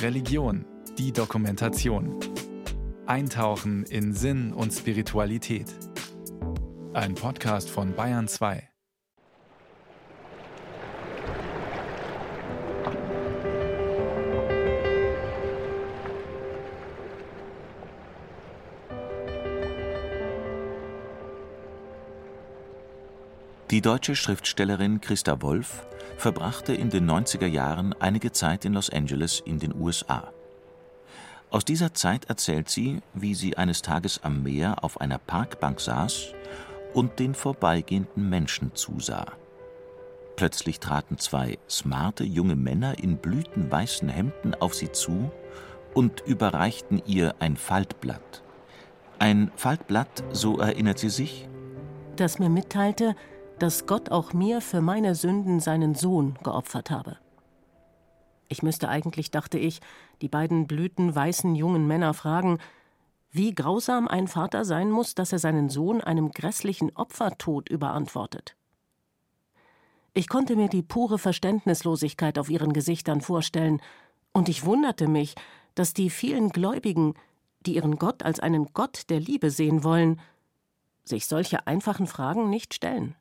Religion, die Dokumentation. Eintauchen in Sinn und Spiritualität. Ein Podcast von Bayern 2. Die deutsche Schriftstellerin Christa Wolf verbrachte in den 90er Jahren einige Zeit in Los Angeles in den USA. Aus dieser Zeit erzählt sie, wie sie eines Tages am Meer auf einer Parkbank saß und den vorbeigehenden Menschen zusah. Plötzlich traten zwei smarte junge Männer in blütenweißen Hemden auf sie zu und überreichten ihr ein Faltblatt. Ein Faltblatt, so erinnert sie sich, das mir mitteilte, dass Gott auch mir für meine Sünden seinen Sohn geopfert habe. Ich müsste eigentlich, dachte ich, die beiden blütenweißen jungen Männer fragen, wie grausam ein Vater sein muss, dass er seinen Sohn einem grässlichen Opfertod überantwortet. Ich konnte mir die pure Verständnislosigkeit auf ihren Gesichtern vorstellen, und ich wunderte mich, dass die vielen Gläubigen, die ihren Gott als einen Gott der Liebe sehen wollen, sich solche einfachen Fragen nicht stellen.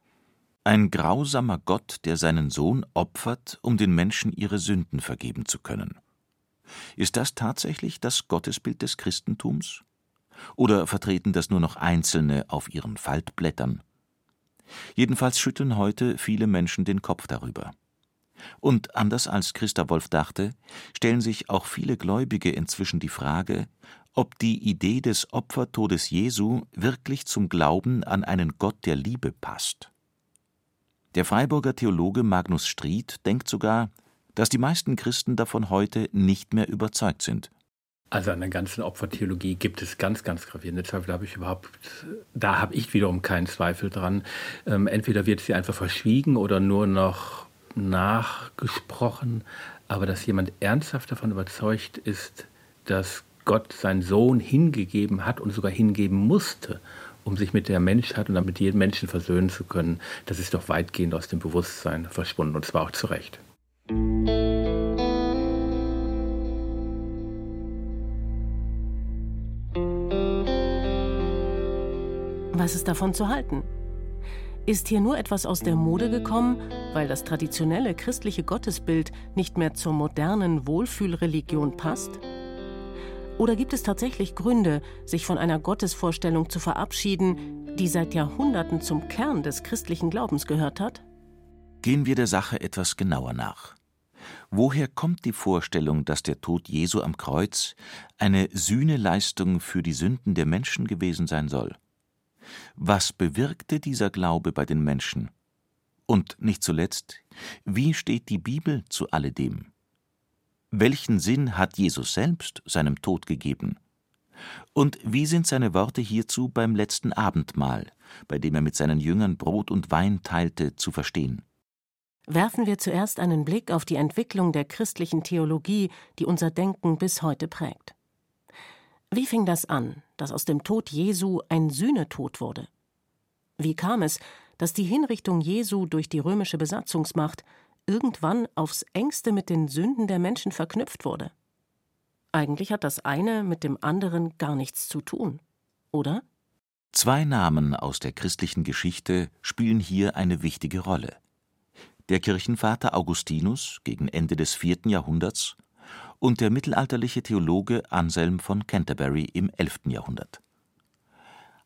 Ein grausamer Gott, der seinen Sohn opfert, um den Menschen ihre Sünden vergeben zu können. Ist das tatsächlich das Gottesbild des Christentums? Oder vertreten das nur noch Einzelne auf ihren Faltblättern? Jedenfalls schütteln heute viele Menschen den Kopf darüber. Und anders als Christa Wolf dachte, stellen sich auch viele Gläubige inzwischen die Frage, ob die Idee des Opfertodes Jesu wirklich zum Glauben an einen Gott der Liebe passt. Der Freiburger Theologe Magnus Stried denkt sogar, dass die meisten Christen davon heute nicht mehr überzeugt sind. Also an der ganzen Opfertheologie gibt es ganz, ganz gravierende Zweifel. Da habe ich überhaupt, da habe ich wiederum keinen Zweifel dran. Ähm, entweder wird sie einfach verschwiegen oder nur noch nachgesprochen. Aber dass jemand ernsthaft davon überzeugt ist, dass Gott seinen Sohn hingegeben hat und sogar hingeben musste, um sich mit der Menschheit und damit jedem Menschen versöhnen zu können, das ist doch weitgehend aus dem Bewusstsein verschwunden und zwar auch zu Recht. Was ist davon zu halten? Ist hier nur etwas aus der Mode gekommen, weil das traditionelle christliche Gottesbild nicht mehr zur modernen Wohlfühlreligion passt? Oder gibt es tatsächlich Gründe, sich von einer Gottesvorstellung zu verabschieden, die seit Jahrhunderten zum Kern des christlichen Glaubens gehört hat? Gehen wir der Sache etwas genauer nach. Woher kommt die Vorstellung, dass der Tod Jesu am Kreuz eine Sühneleistung für die Sünden der Menschen gewesen sein soll? Was bewirkte dieser Glaube bei den Menschen? Und nicht zuletzt, wie steht die Bibel zu alledem? Welchen Sinn hat Jesus selbst seinem Tod gegeben? Und wie sind seine Worte hierzu beim letzten Abendmahl, bei dem er mit seinen Jüngern Brot und Wein teilte, zu verstehen? Werfen wir zuerst einen Blick auf die Entwicklung der christlichen Theologie, die unser Denken bis heute prägt. Wie fing das an, dass aus dem Tod Jesu ein Sühnetod wurde? Wie kam es, dass die Hinrichtung Jesu durch die römische Besatzungsmacht irgendwann aufs engste mit den Sünden der Menschen verknüpft wurde. Eigentlich hat das eine mit dem anderen gar nichts zu tun, oder? Zwei Namen aus der christlichen Geschichte spielen hier eine wichtige Rolle. Der Kirchenvater Augustinus gegen Ende des vierten Jahrhunderts und der mittelalterliche Theologe Anselm von Canterbury im elften Jahrhundert.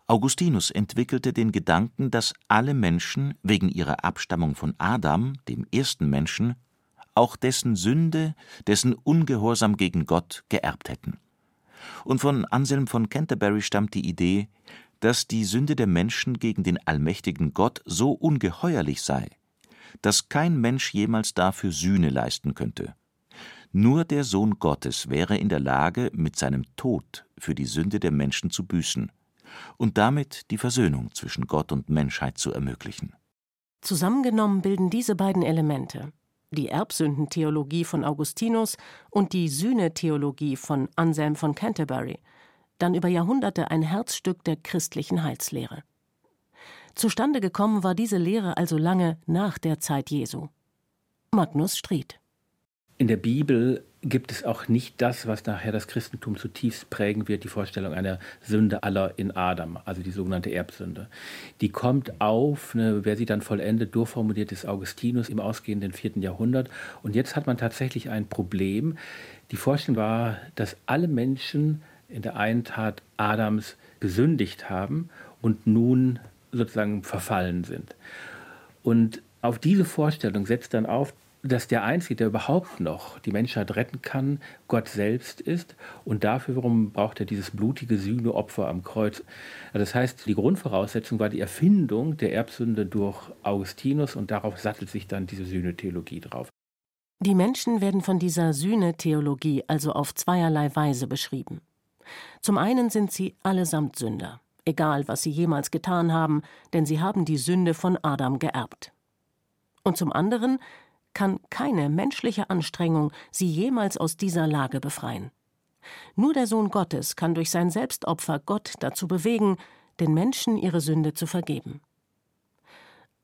Augustinus entwickelte den Gedanken, dass alle Menschen wegen ihrer Abstammung von Adam, dem ersten Menschen, auch dessen Sünde, dessen Ungehorsam gegen Gott geerbt hätten. Und von Anselm von Canterbury stammt die Idee, dass die Sünde der Menschen gegen den allmächtigen Gott so ungeheuerlich sei, dass kein Mensch jemals dafür Sühne leisten könnte. Nur der Sohn Gottes wäre in der Lage, mit seinem Tod für die Sünde der Menschen zu büßen und damit die Versöhnung zwischen Gott und Menschheit zu ermöglichen. Zusammengenommen bilden diese beiden Elemente, die Erbsündentheologie von Augustinus und die Sühnetheologie von Anselm von Canterbury, dann über Jahrhunderte ein Herzstück der christlichen Heilslehre. Zustande gekommen war diese Lehre also lange nach der Zeit Jesu. Magnus Stried In der Bibel gibt es auch nicht das, was nachher das Christentum zutiefst prägen wird, die Vorstellung einer Sünde aller in Adam, also die sogenannte Erbsünde. Die kommt auf, ne, wer sie dann vollendet, durchformuliert ist Augustinus im ausgehenden vierten Jahrhundert. Und jetzt hat man tatsächlich ein Problem. Die Vorstellung war, dass alle Menschen in der einen Tat Adams gesündigt haben und nun sozusagen verfallen sind. Und auf diese Vorstellung setzt dann auf, dass der Einzige, der überhaupt noch die Menschheit retten kann, Gott selbst ist. Und dafür warum braucht er dieses blutige Sühneopfer am Kreuz. Das heißt, die Grundvoraussetzung war die Erfindung der Erbsünde durch Augustinus und darauf sattelt sich dann diese Sühnetheologie drauf. Die Menschen werden von dieser Sühnetheologie also auf zweierlei Weise beschrieben. Zum einen sind sie allesamt Sünder, egal was sie jemals getan haben, denn sie haben die Sünde von Adam geerbt. Und zum anderen kann keine menschliche Anstrengung sie jemals aus dieser Lage befreien. Nur der Sohn Gottes kann durch sein Selbstopfer Gott dazu bewegen, den Menschen ihre Sünde zu vergeben.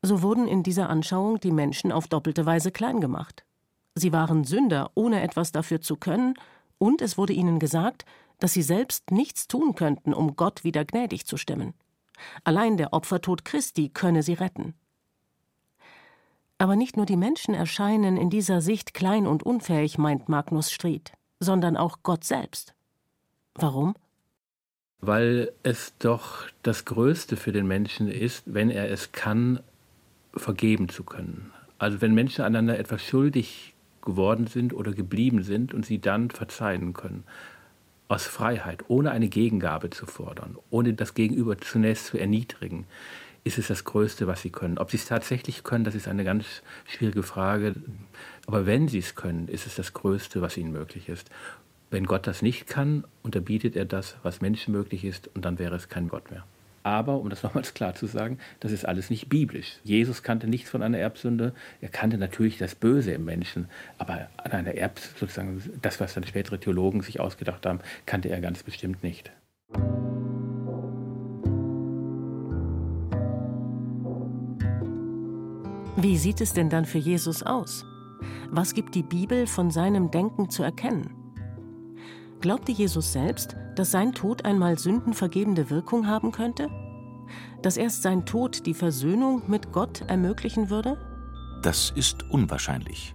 So wurden in dieser Anschauung die Menschen auf doppelte Weise klein gemacht. Sie waren Sünder, ohne etwas dafür zu können, und es wurde ihnen gesagt, dass sie selbst nichts tun könnten, um Gott wieder gnädig zu stimmen. Allein der Opfertod Christi könne sie retten. Aber nicht nur die Menschen erscheinen in dieser Sicht klein und unfähig, meint Magnus Stried, sondern auch Gott selbst. Warum? Weil es doch das Größte für den Menschen ist, wenn er es kann, vergeben zu können. Also wenn Menschen einander etwas schuldig geworden sind oder geblieben sind und sie dann verzeihen können. Aus Freiheit, ohne eine Gegengabe zu fordern, ohne das Gegenüber zunächst zu erniedrigen ist es das Größte, was sie können. Ob sie es tatsächlich können, das ist eine ganz schwierige Frage. Aber wenn sie es können, ist es das Größte, was ihnen möglich ist. Wenn Gott das nicht kann, unterbietet er das, was Menschen möglich ist, und dann wäre es kein Gott mehr. Aber, um das nochmals klar zu sagen, das ist alles nicht biblisch. Jesus kannte nichts von einer Erbsünde. Er kannte natürlich das Böse im Menschen, aber an einer Erbsünde, sozusagen das, was dann spätere Theologen sich ausgedacht haben, kannte er ganz bestimmt nicht. Wie sieht es denn dann für Jesus aus? Was gibt die Bibel von seinem Denken zu erkennen? Glaubte Jesus selbst, dass sein Tod einmal sündenvergebende Wirkung haben könnte? Dass erst sein Tod die Versöhnung mit Gott ermöglichen würde? Das ist unwahrscheinlich.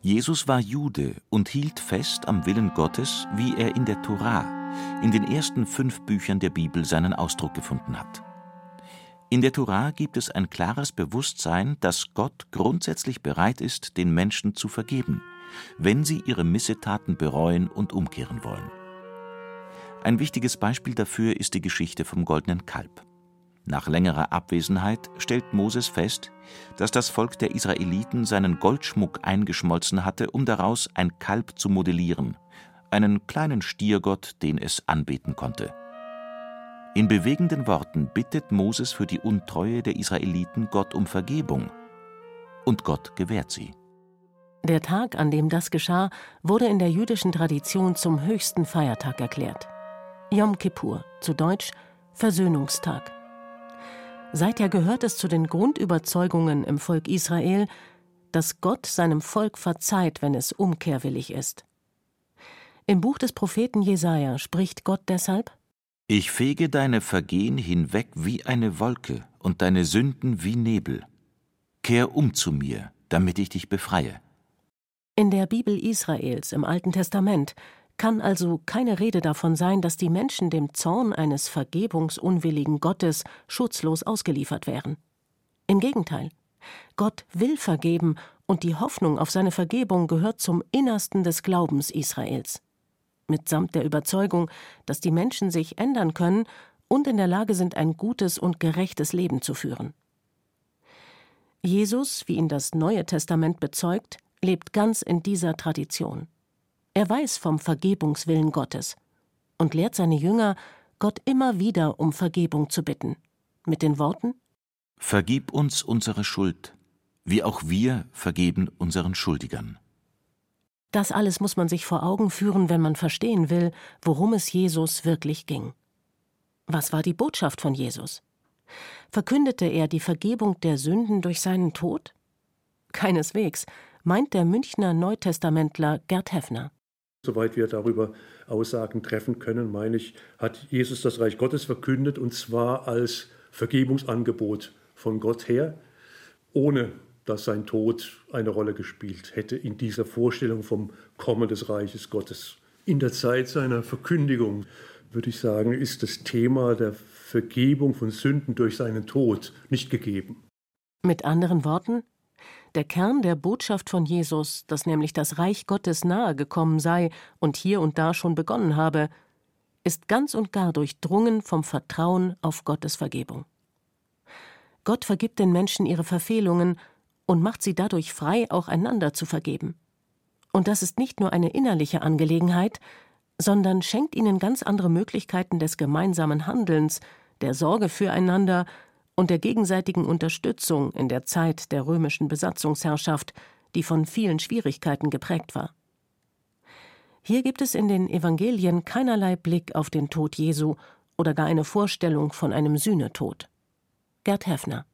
Jesus war Jude und hielt fest am Willen Gottes, wie er in der Tora, in den ersten fünf Büchern der Bibel seinen Ausdruck gefunden hat. In der Tora gibt es ein klares Bewusstsein, dass Gott grundsätzlich bereit ist, den Menschen zu vergeben, wenn sie ihre Missetaten bereuen und umkehren wollen. Ein wichtiges Beispiel dafür ist die Geschichte vom goldenen Kalb. Nach längerer Abwesenheit stellt Moses fest, dass das Volk der Israeliten seinen Goldschmuck eingeschmolzen hatte, um daraus ein Kalb zu modellieren, einen kleinen Stiergott, den es anbeten konnte. In bewegenden Worten bittet Moses für die Untreue der Israeliten Gott um Vergebung. Und Gott gewährt sie. Der Tag, an dem das geschah, wurde in der jüdischen Tradition zum höchsten Feiertag erklärt. Yom Kippur, zu Deutsch Versöhnungstag. Seither gehört es zu den Grundüberzeugungen im Volk Israel, dass Gott seinem Volk verzeiht, wenn es umkehrwillig ist. Im Buch des Propheten Jesaja spricht Gott deshalb: ich fege deine Vergehen hinweg wie eine Wolke und deine Sünden wie Nebel. Kehr um zu mir, damit ich dich befreie. In der Bibel Israels im Alten Testament kann also keine Rede davon sein, dass die Menschen dem Zorn eines vergebungsunwilligen Gottes schutzlos ausgeliefert wären. Im Gegenteil, Gott will vergeben, und die Hoffnung auf seine Vergebung gehört zum Innersten des Glaubens Israels mitsamt der Überzeugung, dass die Menschen sich ändern können und in der Lage sind, ein gutes und gerechtes Leben zu führen. Jesus, wie ihn das Neue Testament bezeugt, lebt ganz in dieser Tradition. Er weiß vom Vergebungswillen Gottes und lehrt seine Jünger, Gott immer wieder um Vergebung zu bitten. Mit den Worten Vergib uns unsere Schuld, wie auch wir vergeben unseren Schuldigern. Das alles muss man sich vor Augen führen, wenn man verstehen will, worum es Jesus wirklich ging. Was war die Botschaft von Jesus? Verkündete er die Vergebung der Sünden durch seinen Tod? Keineswegs, meint der Münchner Neutestamentler Gerd Heffner. Soweit wir darüber Aussagen treffen können, meine ich, hat Jesus das Reich Gottes verkündet und zwar als Vergebungsangebot von Gott her, ohne dass sein Tod eine Rolle gespielt hätte in dieser Vorstellung vom Kommen des Reiches Gottes. In der Zeit seiner Verkündigung, würde ich sagen, ist das Thema der Vergebung von Sünden durch seinen Tod nicht gegeben. Mit anderen Worten, der Kern der Botschaft von Jesus, dass nämlich das Reich Gottes nahe gekommen sei und hier und da schon begonnen habe, ist ganz und gar durchdrungen vom Vertrauen auf Gottes Vergebung. Gott vergibt den Menschen ihre Verfehlungen und macht sie dadurch frei, auch einander zu vergeben. Und das ist nicht nur eine innerliche Angelegenheit, sondern schenkt ihnen ganz andere Möglichkeiten des gemeinsamen Handelns, der Sorge füreinander und der gegenseitigen Unterstützung in der Zeit der römischen Besatzungsherrschaft, die von vielen Schwierigkeiten geprägt war. Hier gibt es in den Evangelien keinerlei Blick auf den Tod Jesu oder gar eine Vorstellung von einem Sühnetod. Gerd Heffner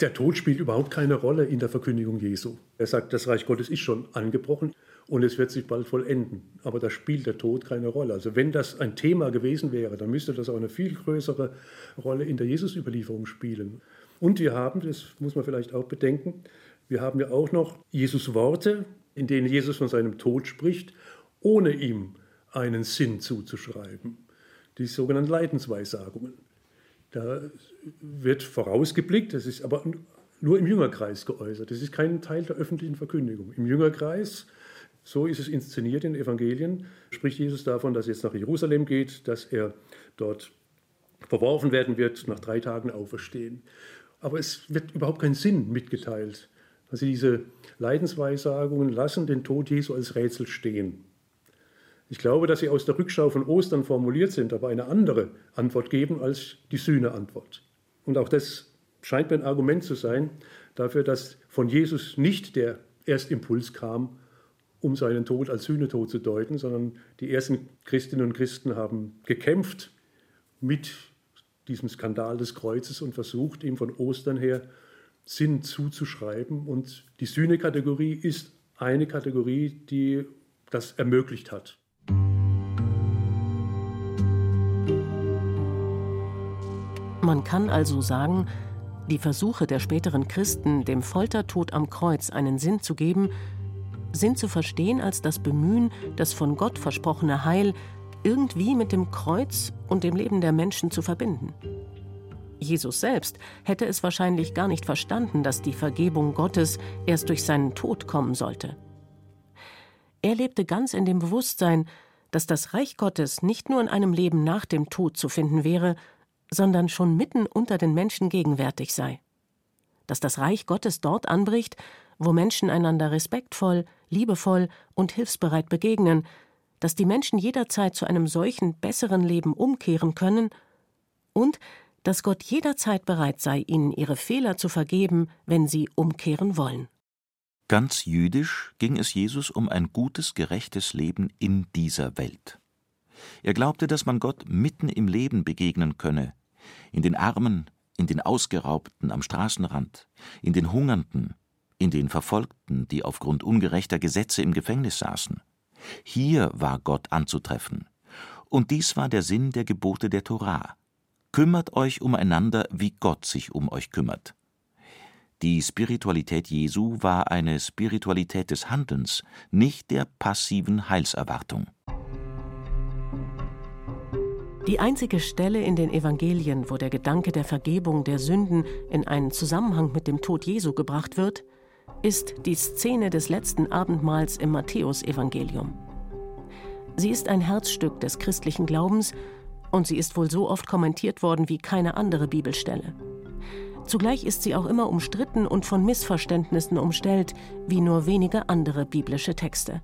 der Tod spielt überhaupt keine Rolle in der Verkündigung Jesu. Er sagt, das Reich Gottes ist schon angebrochen und es wird sich bald vollenden. Aber da spielt der Tod keine Rolle. Also wenn das ein Thema gewesen wäre, dann müsste das auch eine viel größere Rolle in der Jesus-Überlieferung spielen. Und wir haben, das muss man vielleicht auch bedenken, wir haben ja auch noch Jesus Worte, in denen Jesus von seinem Tod spricht, ohne ihm einen Sinn zuzuschreiben. Die sogenannten Leidensweissagungen. Da wird vorausgeblickt, das ist aber nur im Jüngerkreis geäußert. Das ist kein Teil der öffentlichen Verkündigung. Im Jüngerkreis, so ist es inszeniert in den Evangelien, spricht Jesus davon, dass er jetzt nach Jerusalem geht, dass er dort verworfen werden wird, nach drei Tagen auferstehen. Aber es wird überhaupt kein Sinn mitgeteilt. Also diese Leidensweissagungen lassen den Tod Jesu als Rätsel stehen. Ich glaube, dass sie aus der Rückschau von Ostern formuliert sind, aber eine andere Antwort geben als die Sühneantwort. Und auch das scheint mir ein Argument zu sein dafür, dass von Jesus nicht der Erstimpuls kam, um seinen Tod als Sühnetod zu deuten, sondern die ersten Christinnen und Christen haben gekämpft mit diesem Skandal des Kreuzes und versucht, ihm von Ostern her Sinn zuzuschreiben. Und die Sühnekategorie ist eine Kategorie, die das ermöglicht hat. Man kann also sagen, die Versuche der späteren Christen, dem Foltertod am Kreuz einen Sinn zu geben, sind zu verstehen als das Bemühen, das von Gott versprochene Heil irgendwie mit dem Kreuz und dem Leben der Menschen zu verbinden. Jesus selbst hätte es wahrscheinlich gar nicht verstanden, dass die Vergebung Gottes erst durch seinen Tod kommen sollte. Er lebte ganz in dem Bewusstsein, dass das Reich Gottes nicht nur in einem Leben nach dem Tod zu finden wäre, sondern schon mitten unter den Menschen gegenwärtig sei. Dass das Reich Gottes dort anbricht, wo Menschen einander respektvoll, liebevoll und hilfsbereit begegnen, dass die Menschen jederzeit zu einem solchen besseren Leben umkehren können und dass Gott jederzeit bereit sei, ihnen ihre Fehler zu vergeben, wenn sie umkehren wollen. Ganz jüdisch ging es Jesus um ein gutes, gerechtes Leben in dieser Welt. Er glaubte, dass man Gott mitten im Leben begegnen könne, in den Armen, in den Ausgeraubten am Straßenrand, in den Hungernden, in den Verfolgten, die aufgrund ungerechter Gesetze im Gefängnis saßen. Hier war Gott anzutreffen. Und dies war der Sinn der Gebote der Torah. Kümmert euch umeinander, wie Gott sich um euch kümmert. Die Spiritualität Jesu war eine Spiritualität des Handelns, nicht der passiven Heilserwartung. Die einzige Stelle in den Evangelien, wo der Gedanke der Vergebung der Sünden in einen Zusammenhang mit dem Tod Jesu gebracht wird, ist die Szene des letzten Abendmahls im Matthäusevangelium. Sie ist ein Herzstück des christlichen Glaubens und sie ist wohl so oft kommentiert worden wie keine andere Bibelstelle. Zugleich ist sie auch immer umstritten und von Missverständnissen umstellt, wie nur wenige andere biblische Texte.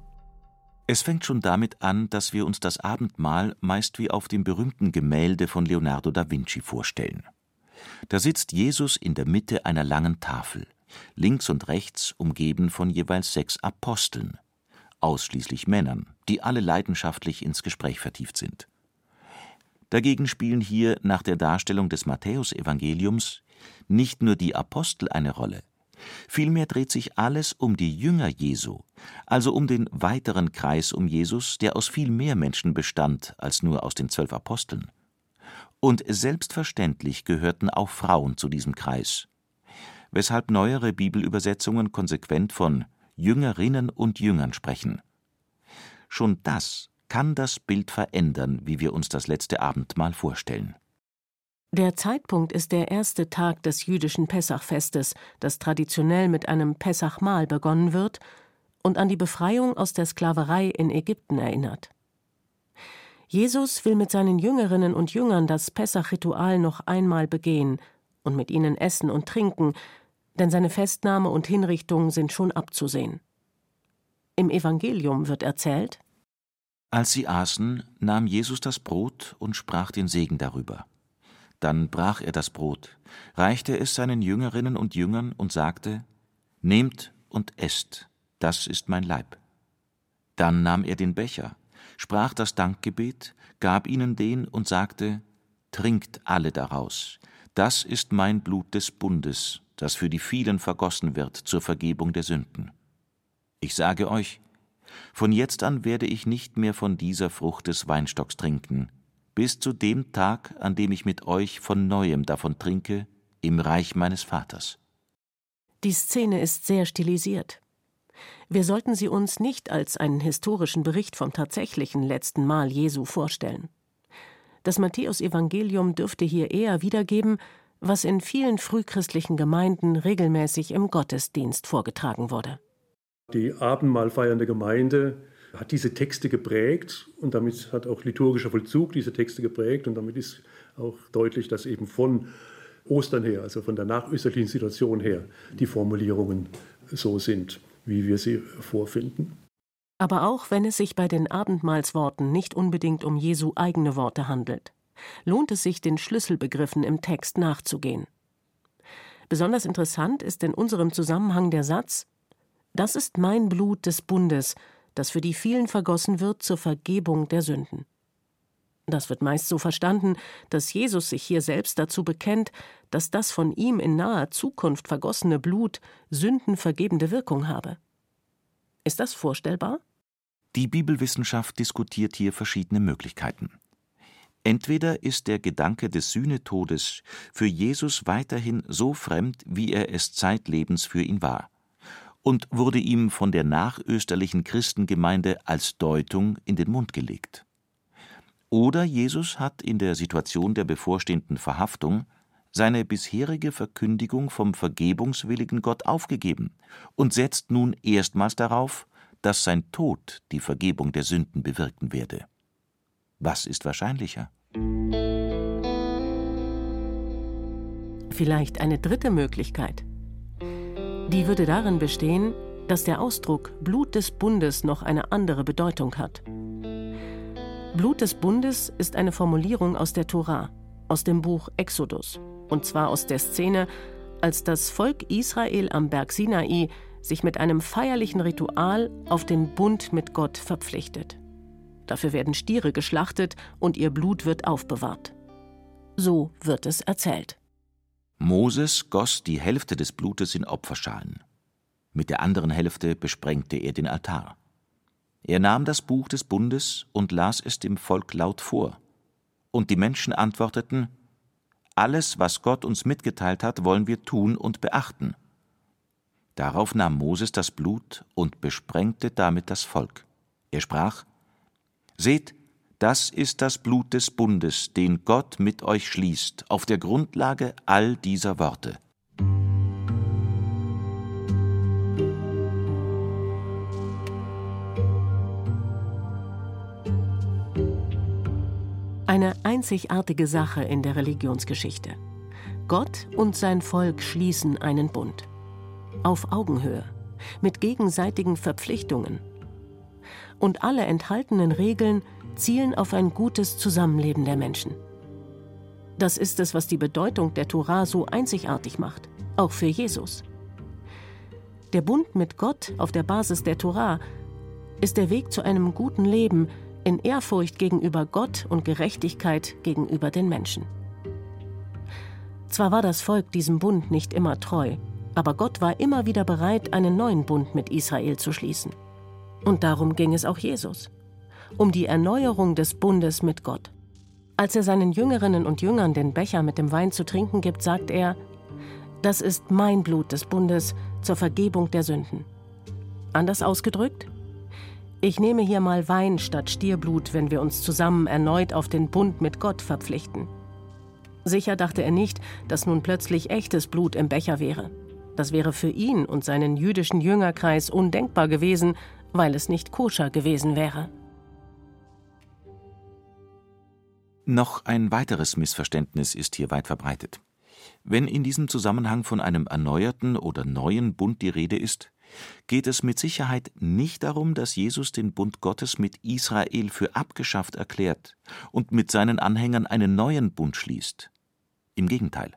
Es fängt schon damit an, dass wir uns das Abendmahl meist wie auf dem berühmten Gemälde von Leonardo da Vinci vorstellen. Da sitzt Jesus in der Mitte einer langen Tafel, links und rechts umgeben von jeweils sechs Aposteln, ausschließlich Männern, die alle leidenschaftlich ins Gespräch vertieft sind. Dagegen spielen hier nach der Darstellung des Matthäusevangeliums nicht nur die Apostel eine Rolle, Vielmehr dreht sich alles um die Jünger Jesu, also um den weiteren Kreis um Jesus, der aus viel mehr Menschen bestand als nur aus den zwölf Aposteln. Und selbstverständlich gehörten auch Frauen zu diesem Kreis, weshalb neuere Bibelübersetzungen konsequent von Jüngerinnen und Jüngern sprechen. Schon das kann das Bild verändern, wie wir uns das letzte Abendmahl vorstellen. Der Zeitpunkt ist der erste Tag des jüdischen Pessachfestes, das traditionell mit einem Pessachmahl begonnen wird und an die Befreiung aus der Sklaverei in Ägypten erinnert. Jesus will mit seinen Jüngerinnen und Jüngern das Pessachritual noch einmal begehen und mit ihnen essen und trinken, denn seine Festnahme und Hinrichtung sind schon abzusehen. Im Evangelium wird erzählt: Als sie aßen, nahm Jesus das Brot und sprach den Segen darüber. Dann brach er das Brot, reichte es seinen Jüngerinnen und Jüngern und sagte: Nehmt und esst, das ist mein Leib. Dann nahm er den Becher, sprach das Dankgebet, gab ihnen den und sagte: Trinkt alle daraus, das ist mein Blut des Bundes, das für die vielen vergossen wird zur Vergebung der Sünden. Ich sage euch, von jetzt an werde ich nicht mehr von dieser Frucht des Weinstocks trinken, bis zu dem Tag, an dem ich mit euch von neuem davon trinke, im Reich meines Vaters. Die Szene ist sehr stilisiert. Wir sollten sie uns nicht als einen historischen Bericht vom tatsächlichen letzten Mahl Jesu vorstellen. Das Matthäusevangelium dürfte hier eher wiedergeben, was in vielen frühchristlichen Gemeinden regelmäßig im Gottesdienst vorgetragen wurde. Die Abendmahlfeiernde Gemeinde hat diese Texte geprägt und damit hat auch liturgischer Vollzug diese Texte geprägt und damit ist auch deutlich, dass eben von Ostern her, also von der nachösterlichen Situation her, die Formulierungen so sind, wie wir sie vorfinden. Aber auch wenn es sich bei den Abendmahlsworten nicht unbedingt um Jesu eigene Worte handelt, lohnt es sich, den Schlüsselbegriffen im Text nachzugehen. Besonders interessant ist in unserem Zusammenhang der Satz Das ist mein Blut des Bundes, das für die vielen vergossen wird zur Vergebung der Sünden. Das wird meist so verstanden, dass Jesus sich hier selbst dazu bekennt, dass das von ihm in naher Zukunft vergossene Blut sündenvergebende Wirkung habe. Ist das vorstellbar? Die Bibelwissenschaft diskutiert hier verschiedene Möglichkeiten. Entweder ist der Gedanke des Sühnetodes für Jesus weiterhin so fremd, wie er es zeitlebens für ihn war und wurde ihm von der nachösterlichen Christengemeinde als Deutung in den Mund gelegt. Oder Jesus hat in der Situation der bevorstehenden Verhaftung seine bisherige Verkündigung vom vergebungswilligen Gott aufgegeben und setzt nun erstmals darauf, dass sein Tod die Vergebung der Sünden bewirken werde. Was ist wahrscheinlicher? Vielleicht eine dritte Möglichkeit. Die würde darin bestehen, dass der Ausdruck Blut des Bundes noch eine andere Bedeutung hat. Blut des Bundes ist eine Formulierung aus der Tora, aus dem Buch Exodus, und zwar aus der Szene, als das Volk Israel am Berg Sinai sich mit einem feierlichen Ritual auf den Bund mit Gott verpflichtet. Dafür werden Stiere geschlachtet und ihr Blut wird aufbewahrt. So wird es erzählt. Moses goss die Hälfte des Blutes in Opferschalen. Mit der anderen Hälfte besprengte er den Altar. Er nahm das Buch des Bundes und las es dem Volk laut vor. Und die Menschen antworteten: Alles, was Gott uns mitgeteilt hat, wollen wir tun und beachten. Darauf nahm Moses das Blut und besprengte damit das Volk. Er sprach: Seht, das ist das Blut des Bundes, den Gott mit euch schließt, auf der Grundlage all dieser Worte. Eine einzigartige Sache in der Religionsgeschichte. Gott und sein Volk schließen einen Bund. Auf Augenhöhe, mit gegenseitigen Verpflichtungen. Und alle enthaltenen Regeln zielen auf ein gutes Zusammenleben der Menschen. Das ist es, was die Bedeutung der Tora so einzigartig macht, auch für Jesus. Der Bund mit Gott auf der Basis der Tora ist der Weg zu einem guten Leben in Ehrfurcht gegenüber Gott und Gerechtigkeit gegenüber den Menschen. Zwar war das Volk diesem Bund nicht immer treu, Aber Gott war immer wieder bereit, einen neuen Bund mit Israel zu schließen. Und darum ging es auch Jesus. Um die Erneuerung des Bundes mit Gott. Als er seinen Jüngerinnen und Jüngern den Becher mit dem Wein zu trinken gibt, sagt er, das ist mein Blut des Bundes zur Vergebung der Sünden. Anders ausgedrückt, ich nehme hier mal Wein statt Stierblut, wenn wir uns zusammen erneut auf den Bund mit Gott verpflichten. Sicher dachte er nicht, dass nun plötzlich echtes Blut im Becher wäre. Das wäre für ihn und seinen jüdischen Jüngerkreis undenkbar gewesen, weil es nicht koscher gewesen wäre. Noch ein weiteres Missverständnis ist hier weit verbreitet. Wenn in diesem Zusammenhang von einem erneuerten oder neuen Bund die Rede ist, geht es mit Sicherheit nicht darum, dass Jesus den Bund Gottes mit Israel für abgeschafft erklärt und mit seinen Anhängern einen neuen Bund schließt. Im Gegenteil.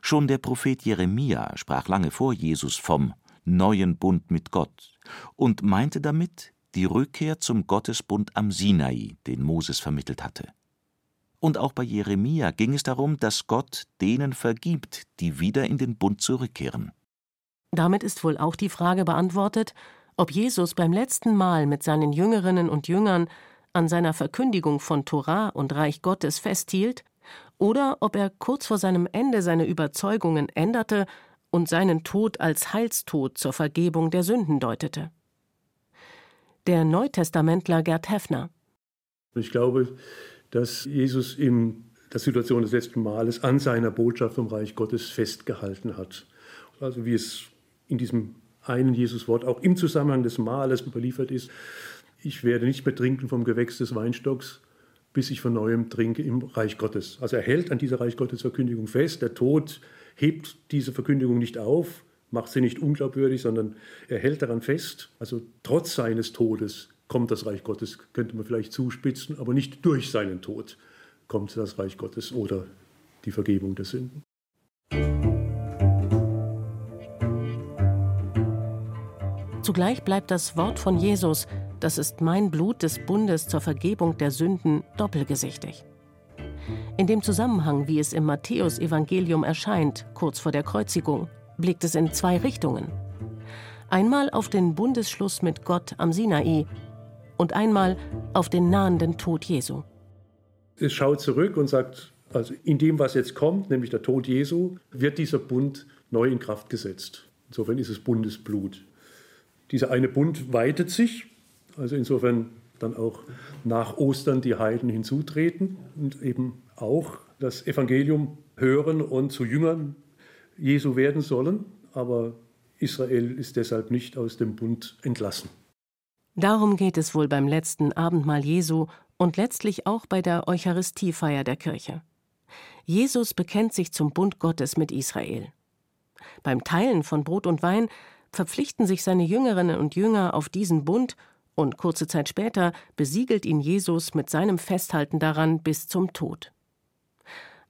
Schon der Prophet Jeremia sprach lange vor Jesus vom neuen Bund mit Gott und meinte damit die Rückkehr zum Gottesbund am Sinai, den Moses vermittelt hatte. Und auch bei Jeremia ging es darum, dass Gott denen vergibt, die wieder in den Bund zurückkehren. Damit ist wohl auch die Frage beantwortet, ob Jesus beim letzten Mal mit seinen Jüngerinnen und Jüngern an seiner Verkündigung von Torah und Reich Gottes festhielt, oder ob er kurz vor seinem Ende seine Überzeugungen änderte und seinen Tod als Heilstod zur Vergebung der Sünden deutete. Der Neutestamentler Gerd Heffner. Ich glaube, dass Jesus in der Situation des letzten Males an seiner Botschaft vom Reich Gottes festgehalten hat. Also wie es in diesem einen Jesuswort auch im Zusammenhang des Mahles überliefert ist. Ich werde nicht mehr trinken vom Gewächs des Weinstocks, bis ich von neuem trinke im Reich Gottes. Also er hält an dieser Reich Gottes Verkündigung fest. Der Tod hebt diese Verkündigung nicht auf, macht sie nicht unglaubwürdig, sondern er hält daran fest. Also trotz seines Todes kommt das Reich Gottes, könnte man vielleicht zuspitzen, aber nicht durch seinen Tod kommt das Reich Gottes oder die Vergebung der Sünden. Zugleich bleibt das Wort von Jesus, das ist mein Blut des Bundes zur Vergebung der Sünden, doppelgesichtig. In dem Zusammenhang, wie es im Matthäusevangelium erscheint, kurz vor der Kreuzigung, blickt es in zwei Richtungen. Einmal auf den Bundesschluss mit Gott am Sinai und einmal auf den nahenden Tod Jesu. Es schaut zurück und sagt, also in dem, was jetzt kommt, nämlich der Tod Jesu, wird dieser Bund neu in Kraft gesetzt. Insofern ist es Bundesblut. Dieser eine Bund weitet sich, also insofern dann auch nach Ostern die Heiden hinzutreten und eben auch das Evangelium hören und zu Jüngern Jesu werden sollen. Aber Israel ist deshalb nicht aus dem Bund entlassen. Darum geht es wohl beim letzten Abendmahl Jesu und letztlich auch bei der Eucharistiefeier der Kirche. Jesus bekennt sich zum Bund Gottes mit Israel. Beim Teilen von Brot und Wein verpflichten sich seine Jüngerinnen und Jünger auf diesen Bund und kurze Zeit später besiegelt ihn Jesus mit seinem Festhalten daran bis zum Tod.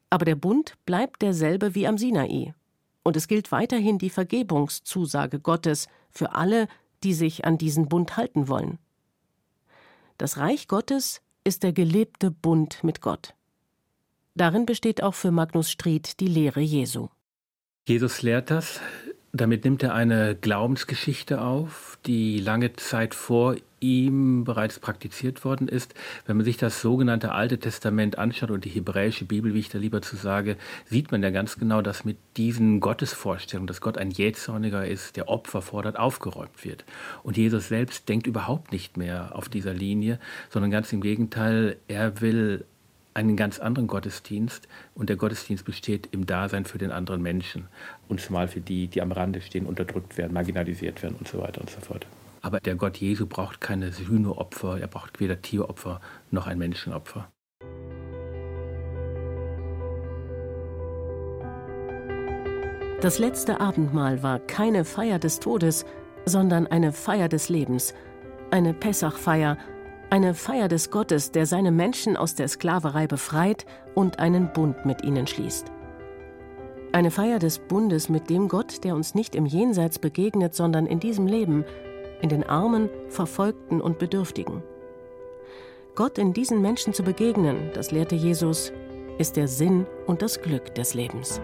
Aber der Bund bleibt derselbe wie am Sinai. Und es gilt weiterhin die Vergebungszusage Gottes für alle, die sich an diesen Bund halten wollen. Das Reich Gottes ist der gelebte Bund mit Gott. Darin besteht auch für Magnus Stried die Lehre Jesu. Jesus lehrt das, damit nimmt er eine Glaubensgeschichte auf, die lange Zeit vor ihm bereits praktiziert worden ist. Wenn man sich das sogenannte Alte Testament anschaut und die hebräische Bibel, wie ich da lieber zu sage, sieht man ja ganz genau, dass mit diesen Gottesvorstellungen, dass Gott ein Jähzorniger ist, der Opfer fordert, aufgeräumt wird. Und Jesus selbst denkt überhaupt nicht mehr auf dieser Linie, sondern ganz im Gegenteil, er will einen ganz anderen Gottesdienst und der Gottesdienst besteht im Dasein für den anderen Menschen und zumal für die, die am Rande stehen, unterdrückt werden, marginalisiert werden und so weiter und so fort. Aber der Gott Jesu braucht keine Sühneopfer, er braucht weder Tieropfer noch ein Menschenopfer. Das letzte Abendmahl war keine Feier des Todes, sondern eine Feier des Lebens, eine Pessachfeier, eine Feier des Gottes, der seine Menschen aus der Sklaverei befreit und einen Bund mit ihnen schließt. Eine Feier des Bundes mit dem Gott, der uns nicht im Jenseits begegnet, sondern in diesem Leben, in den Armen, Verfolgten und Bedürftigen. Gott in diesen Menschen zu begegnen, das lehrte Jesus, ist der Sinn und das Glück des Lebens.